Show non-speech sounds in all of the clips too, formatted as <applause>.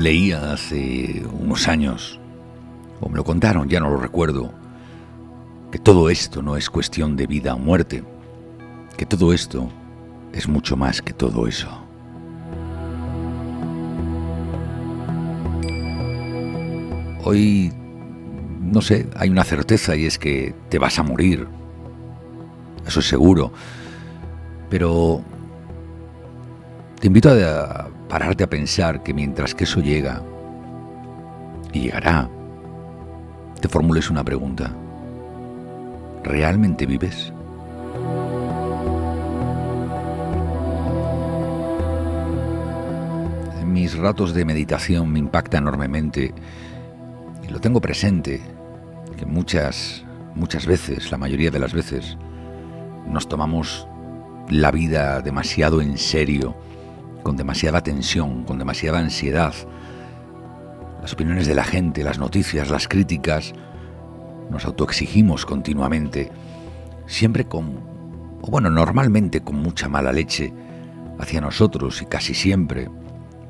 Leía hace unos años, o me lo contaron, ya no lo recuerdo, que todo esto no es cuestión de vida o muerte, que todo esto es mucho más que todo eso. Hoy, no sé, hay una certeza y es que te vas a morir. Eso es seguro. Pero te invito a pararte a pensar que mientras que eso llega, y llegará, te formules una pregunta. ¿Realmente vives? Mis ratos de meditación me impacta enormemente y lo tengo presente que muchas muchas veces, la mayoría de las veces, nos tomamos la vida demasiado en serio, con demasiada tensión, con demasiada ansiedad. Las opiniones de la gente, las noticias, las críticas, nos autoexigimos continuamente, siempre con, o bueno, normalmente con mucha mala leche hacia nosotros y casi siempre,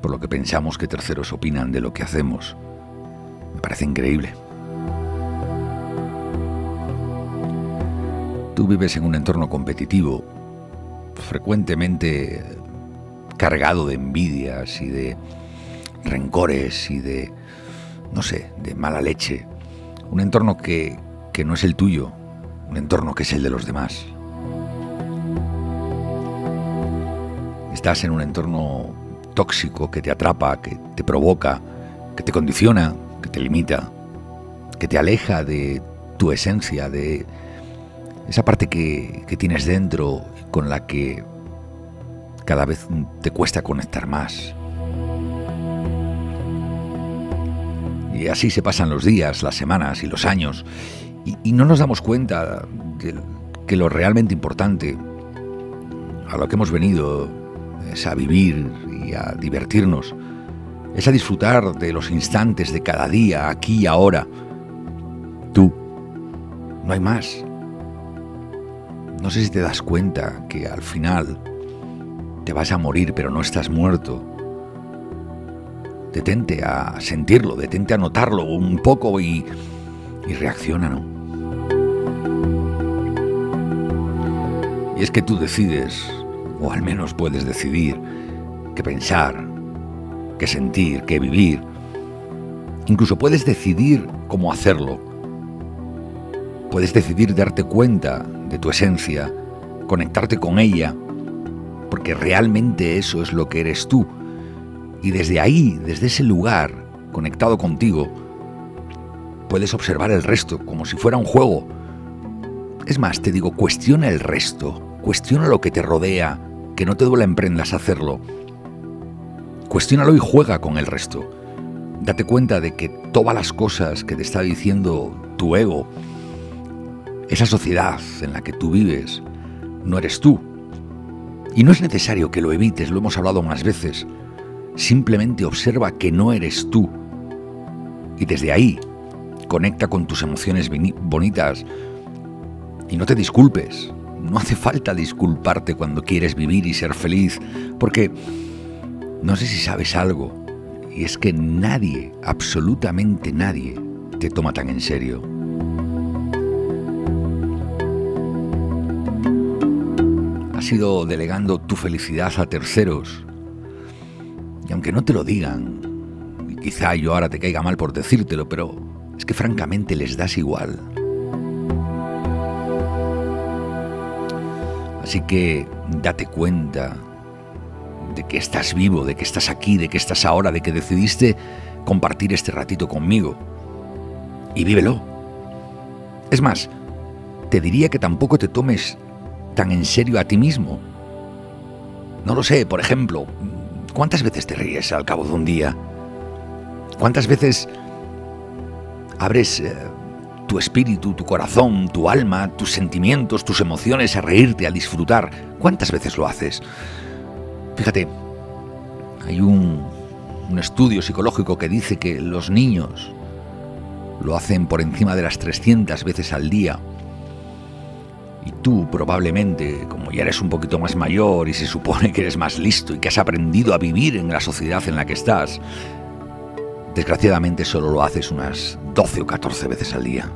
por lo que pensamos que terceros opinan de lo que hacemos. Me parece increíble. Tú vives en un entorno competitivo, frecuentemente cargado de envidias y de rencores y de, no sé, de mala leche. Un entorno que, que no es el tuyo, un entorno que es el de los demás. Estás en un entorno tóxico que te atrapa, que te provoca, que te condiciona, que te limita, que te aleja de tu esencia, de esa parte que, que tienes dentro con la que cada vez te cuesta conectar más. Y así se pasan los días, las semanas y los años, y, no nos damos cuenta de que lo realmente importante, a lo que hemos venido, es a vivir y a divertirnos, es a disfrutar de los instantes de cada día, aquí y ahora. Tú, no hay más. No sé si te das cuenta que al final vas a morir, pero no estás muerto. Detente a sentirlo, detente a notarlo un poco y, y reacciona, ¿no? Y es que tú decides, o al menos puedes decidir, qué pensar, qué sentir, qué vivir. Incluso puedes decidir cómo hacerlo. Puedes decidir darte cuenta de tu esencia, conectarte con ella porque realmente eso es lo que eres tú. Y desde ahí, desde ese lugar, conectado contigo, puedes observar el resto como si fuera un juego. Es más, te digo, cuestiona el resto, cuestiona lo que te rodea, que no te duela emprendas hacerlo. Cuestiónalo y juega con el resto. Date cuenta de que todas las cosas que te está diciendo tu ego, esa sociedad en la que tú vives, no eres tú, y no es necesario que lo evites, lo hemos hablado más veces. Simplemente observa que no eres tú. Y desde ahí, conecta con tus emociones bonitas. Y no te disculpes. No hace falta disculparte cuando quieres vivir y ser feliz. Porque no sé si sabes algo. Y es que nadie, absolutamente nadie, te toma tan en serio. Has ido delegando tu felicidad a terceros. Y aunque no te lo digan, y quizá yo ahora te caiga mal por decírtelo, pero es que francamente les das igual. Así que date cuenta de que estás vivo, de que estás aquí, de que estás ahora, de que decidiste compartir este ratito conmigo. Y vívelo. Es más, te diría que tampoco te tomes tan en serio a ti mismo? No lo sé, por ejemplo, ¿cuántas veces te ríes al cabo de un día? ¿Cuántas veces abres eh, tu espíritu, tu corazón, tu alma, tus sentimientos, tus emociones a reírte, a disfrutar? ¿Cuántas veces lo haces? Fíjate, hay un, un estudio psicológico que dice que los niños lo hacen por encima de las 300 veces al día y tú probablemente, como ya eres un poquito más mayor y se supone que eres más listo y que has aprendido a vivir en la sociedad en la que estás, Desgraciadamente solo lo haces unas 12 o 14 veces al día.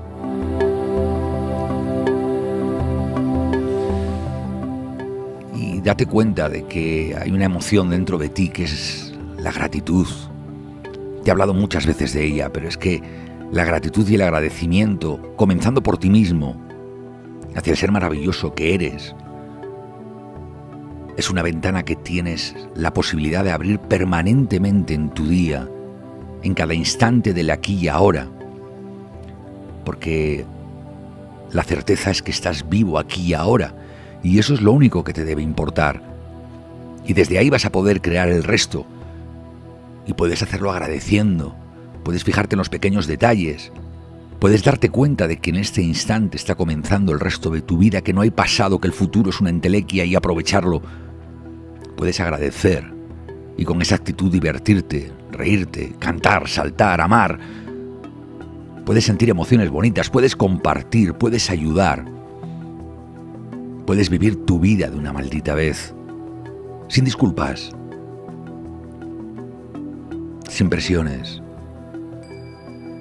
Y date cuenta de que hay una emoción dentro de ti que es la gratitud. Te he hablado muchas veces de ella, pero es que la gratitud y el agradecimiento, comenzando por ti mismo, hacia el ser maravilloso que eres, es una ventana que tienes la posibilidad de abrir permanentemente en tu día, en cada instante del aquí y ahora. Porque la certeza es que estás vivo aquí y ahora, y eso es lo único que te debe importar. Y desde ahí vas a poder crear el resto. Y puedes hacerlo agradeciendo, puedes fijarte en los pequeños detalles, Puedes darte cuenta de que en este instante está comenzando el resto de tu vida, que no hay pasado, que el futuro es una entelequia y aprovecharlo puedes agradecer y con esa actitud divertirte, reírte, cantar, saltar, amar. Puedes sentir emociones bonitas, puedes compartir, puedes ayudar. Puedes vivir tu vida de una maldita vez, sin disculpas, sin presiones,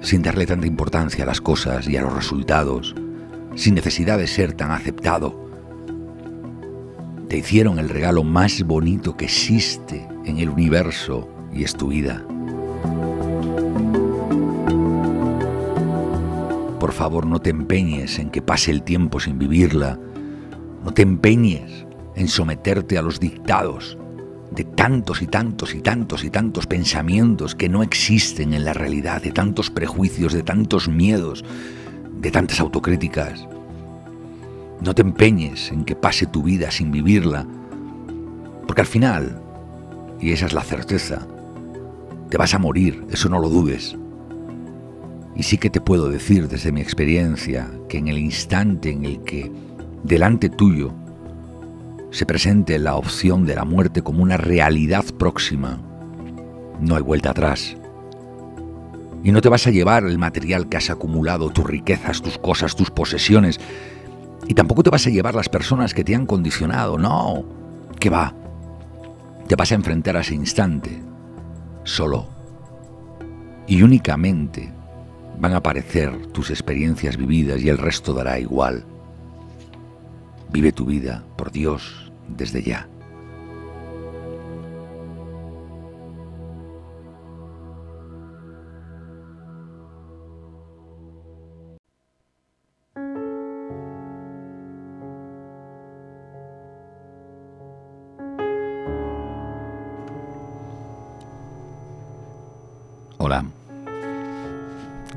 sin darle tanta importancia a las cosas y a los resultados, sin necesidad de ser tan aceptado te hicieron el regalo más bonito que existe en el universo y es tu vida. Por favor, no te empeñes en que pase el tiempo sin vivirla. No te empeñes en someterte a los dictados de tantos y tantos y tantos y tantos pensamientos que no existen en la realidad, de tantos prejuicios, de tantos miedos, de tantas autocríticas. No te empeñes en que pase tu vida sin vivirla, porque al final, y esa es la certeza, te vas a morir, eso no lo dudes. Y sí que te puedo decir desde mi experiencia que en el instante en el que delante tuyo se presente la opción de la muerte como una realidad próxima, no hay vuelta atrás. Y no te vas a llevar el material que has acumulado, tus riquezas, tus cosas, tus posesiones, y tampoco te vas a llevar las personas que te han condicionado, no. ¿Qué va? Te vas a enfrentar a ese instante, solo. Y únicamente van a aparecer tus experiencias vividas y el resto dará igual. Vive tu vida, por Dios, desde ya. Hola.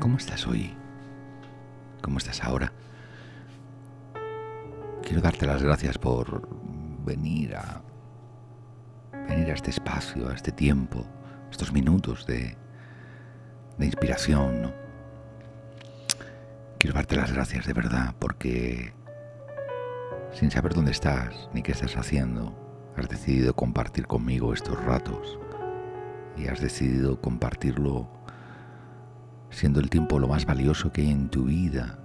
¿Cómo estás hoy? ¿Cómo estás ahora? Quiero darte las gracias por venir a venir a este espacio, a este tiempo, estos minutos de, de inspiración. Quiero darte las gracias de verdad porque sin saber dónde estás ni qué estás haciendo, has decidido compartir conmigo estos ratos y has decidido compartirlo siendo el tiempo lo más valioso que hay en tu vida.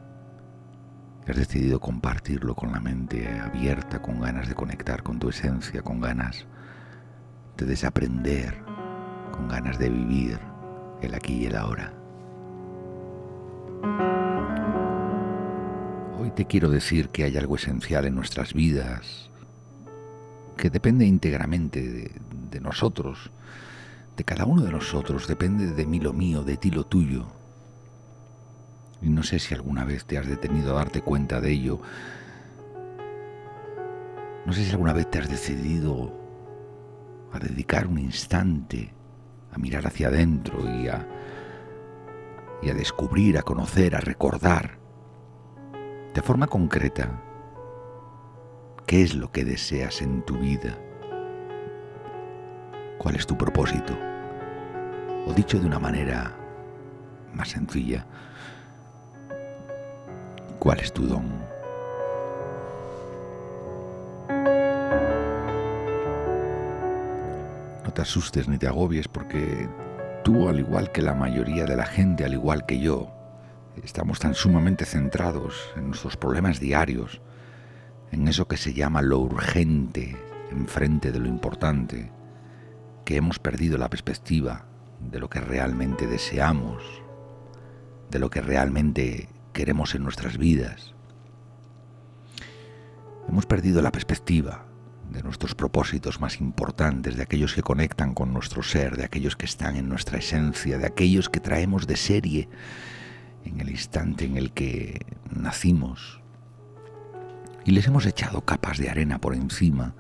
Has decidido compartirlo con la mente abierta, con ganas de conectar con tu esencia, con ganas de desaprender, con ganas de vivir el aquí y el ahora. Hoy te quiero decir que hay algo esencial en nuestras vidas que depende íntegramente de, de nosotros, de cada uno de nosotros, depende de mí lo mío, de ti lo tuyo. Y no sé si alguna vez te has detenido a darte cuenta de ello. No sé si alguna vez te has decidido a dedicar un instante a mirar hacia adentro y a, y a descubrir, a conocer, a recordar de forma concreta qué es lo que deseas en tu vida. ¿Cuál es tu propósito? O dicho de una manera más sencilla, ¿cuál es tu don? No te asustes ni te agobies porque tú, al igual que la mayoría de la gente, al igual que yo, estamos tan sumamente centrados en nuestros problemas diarios, en eso que se llama lo urgente enfrente de lo importante, que hemos perdido la perspectiva de lo que realmente deseamos, de lo que realmente queremos en nuestras vidas. Hemos perdido la perspectiva de nuestros propósitos más importantes, de aquellos que conectan con nuestro ser, de aquellos que están en nuestra esencia, de aquellos que traemos de serie en el instante en el que nacimos. Y les hemos echado capas de arena por encima,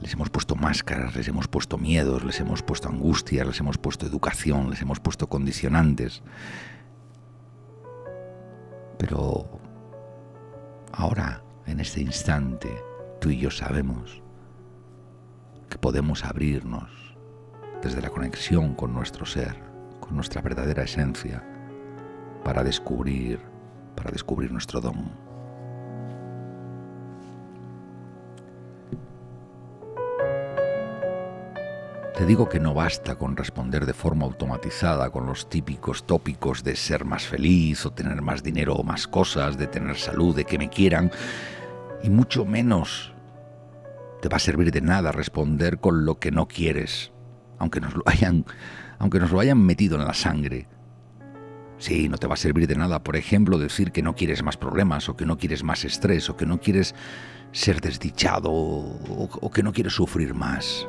les hemos puesto máscaras, les hemos puesto miedos, les hemos puesto angustias, les hemos puesto educación, les hemos puesto condicionantes. Pero ahora, en este instante, tú y yo sabemos que podemos abrirnos desde la conexión con nuestro ser, con nuestra verdadera esencia, para descubrir, para descubrir nuestro don. Te digo que no basta con responder de forma automatizada con los típicos tópicos de ser más feliz o tener más dinero o más cosas, de tener salud, de que me quieran, y mucho menos te va a servir de nada responder con lo que no quieres, aunque nos lo <laughs> hayan, aunque nos lo hayan metido en la sangre. Sí, no te va a servir de nada, por ejemplo, decir que no quieres más problemas, o que no quieres más estrés, o que no quieres ser desdichado, o, o que no quieres sufrir más.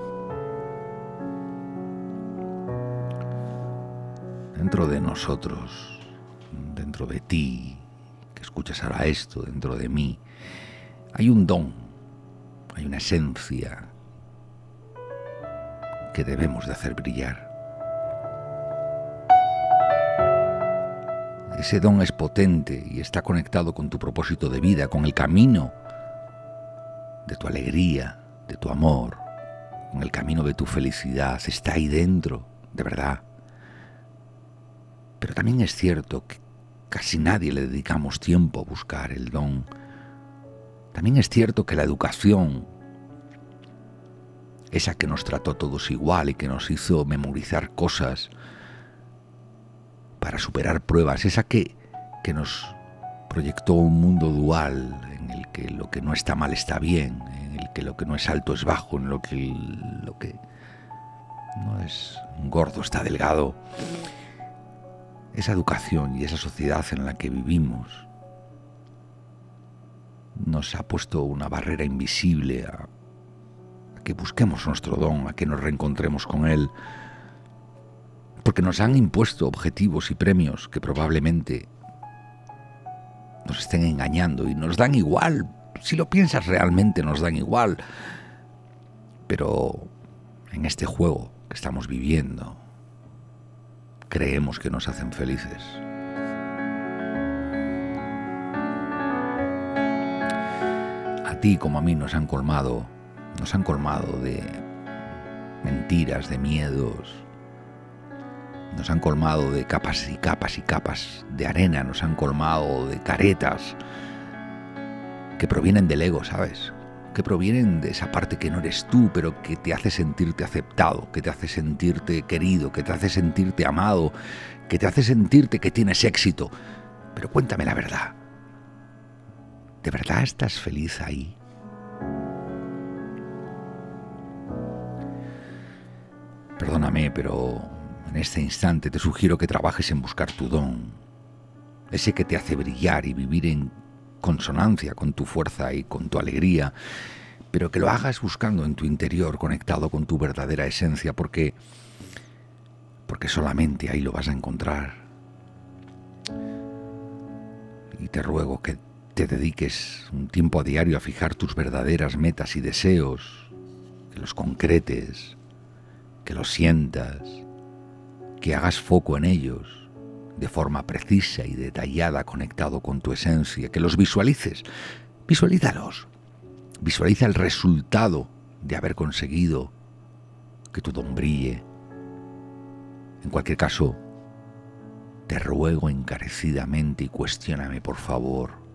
Dentro de nosotros, dentro de ti, que escuchas ahora esto, dentro de mí, hay un don hay una esencia que debemos de hacer brillar. Ese don es potente y está conectado con tu propósito de vida, con el camino de tu alegría, de tu amor, con el camino de tu felicidad. Está ahí dentro, de verdad. Pero también es cierto que casi nadie le dedicamos tiempo a buscar el don también es cierto que la educación, esa que nos trató todos igual y que nos hizo memorizar cosas para superar pruebas, esa que, que nos proyectó un mundo dual en el que lo que no está mal está bien, en el que lo que no es alto es bajo, en lo que lo que no es gordo está delgado. Esa educación y esa sociedad en la que vivimos nos ha puesto una barrera invisible a, que busquemos nuestro don, a que nos reencontremos con él, porque nos han impuesto objetivos y premios que probablemente nos estén engañando y nos dan igual, si lo piensas realmente nos dan igual, pero en este juego que estamos viviendo, creemos que nos hacen felices. ti como a mí nos han colmado, nos han colmado de mentiras, de miedos, nos han colmado de capas y capas y capas de arena, nos han colmado de caretas que provienen del ego, ¿sabes? Que provienen de esa parte que no eres tú, pero que te hace sentirte aceptado, que te hace sentirte querido, que te hace sentirte amado, que te hace sentirte que tienes éxito. Pero cuéntame la verdad. ¿De verdad estás feliz ahí? Perdóname, pero en este instante te sugiero que trabajes en buscar tu don, ese que te hace brillar y vivir en consonancia con tu fuerza y con tu alegría, pero que lo hagas buscando en tu interior, conectado con tu verdadera esencia, porque porque solamente ahí lo vas a encontrar. Y te ruego que te dediques un tiempo a diario a fijar tus verdaderas metas y deseos, que los concretes, que los sientas, que hagas foco en ellos de forma precisa y detallada conectado con tu esencia, que los visualices, visualízalos, visualiza el resultado de haber conseguido que tu don brille. En cualquier caso, te ruego encarecidamente y cuestióname, por favor,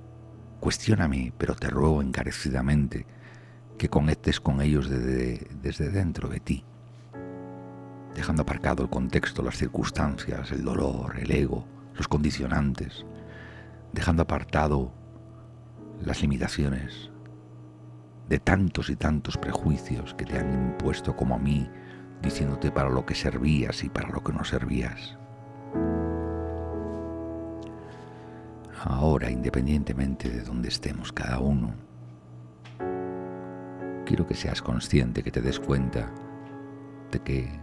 Cuestióname, pero te ruego encarecidamente que conectes con ellos desde, desde dentro de ti, dejando aparcado el contexto, las circunstancias, el dolor, el ego, los condicionantes, dejando apartado las limitaciones de tantos y tantos prejuicios que te han impuesto como a mí diciéndote para lo que servías y para lo que no servías. Ahora, independientemente de donde estemos cada uno, quiero que seas consciente, que te des cuenta de que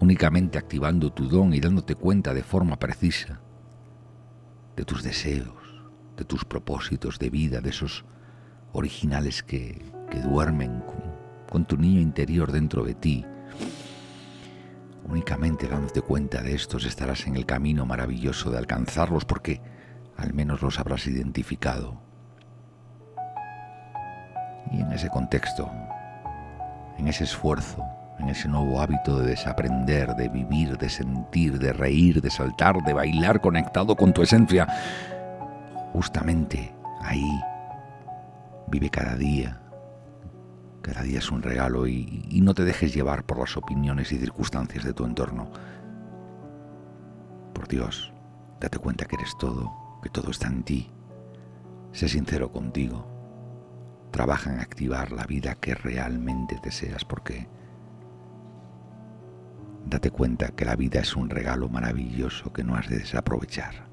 únicamente activando tu don y dándote cuenta de forma precisa de tus deseos, de tus propósitos de vida, de esos originales que, duermen con, con tu niño interior dentro de ti, únicamente dándote cuenta de estos estarás en el camino maravilloso de alcanzarlos porque al menos los habrás identificado. Y en ese contexto, en ese esfuerzo, en ese nuevo hábito de desaprender, de vivir, de sentir, de reír, de saltar, de bailar conectado con tu esencia, justamente ahí vive cada día. Cada día es un regalo y, y no te dejes llevar por las opiniones y circunstancias de tu entorno. Por Dios, date cuenta que eres todo, que todo está en ti. Sé sincero contigo. Trabaja en activar la vida que realmente deseas porque date cuenta que la vida es un regalo maravilloso que no has de desaprovechar.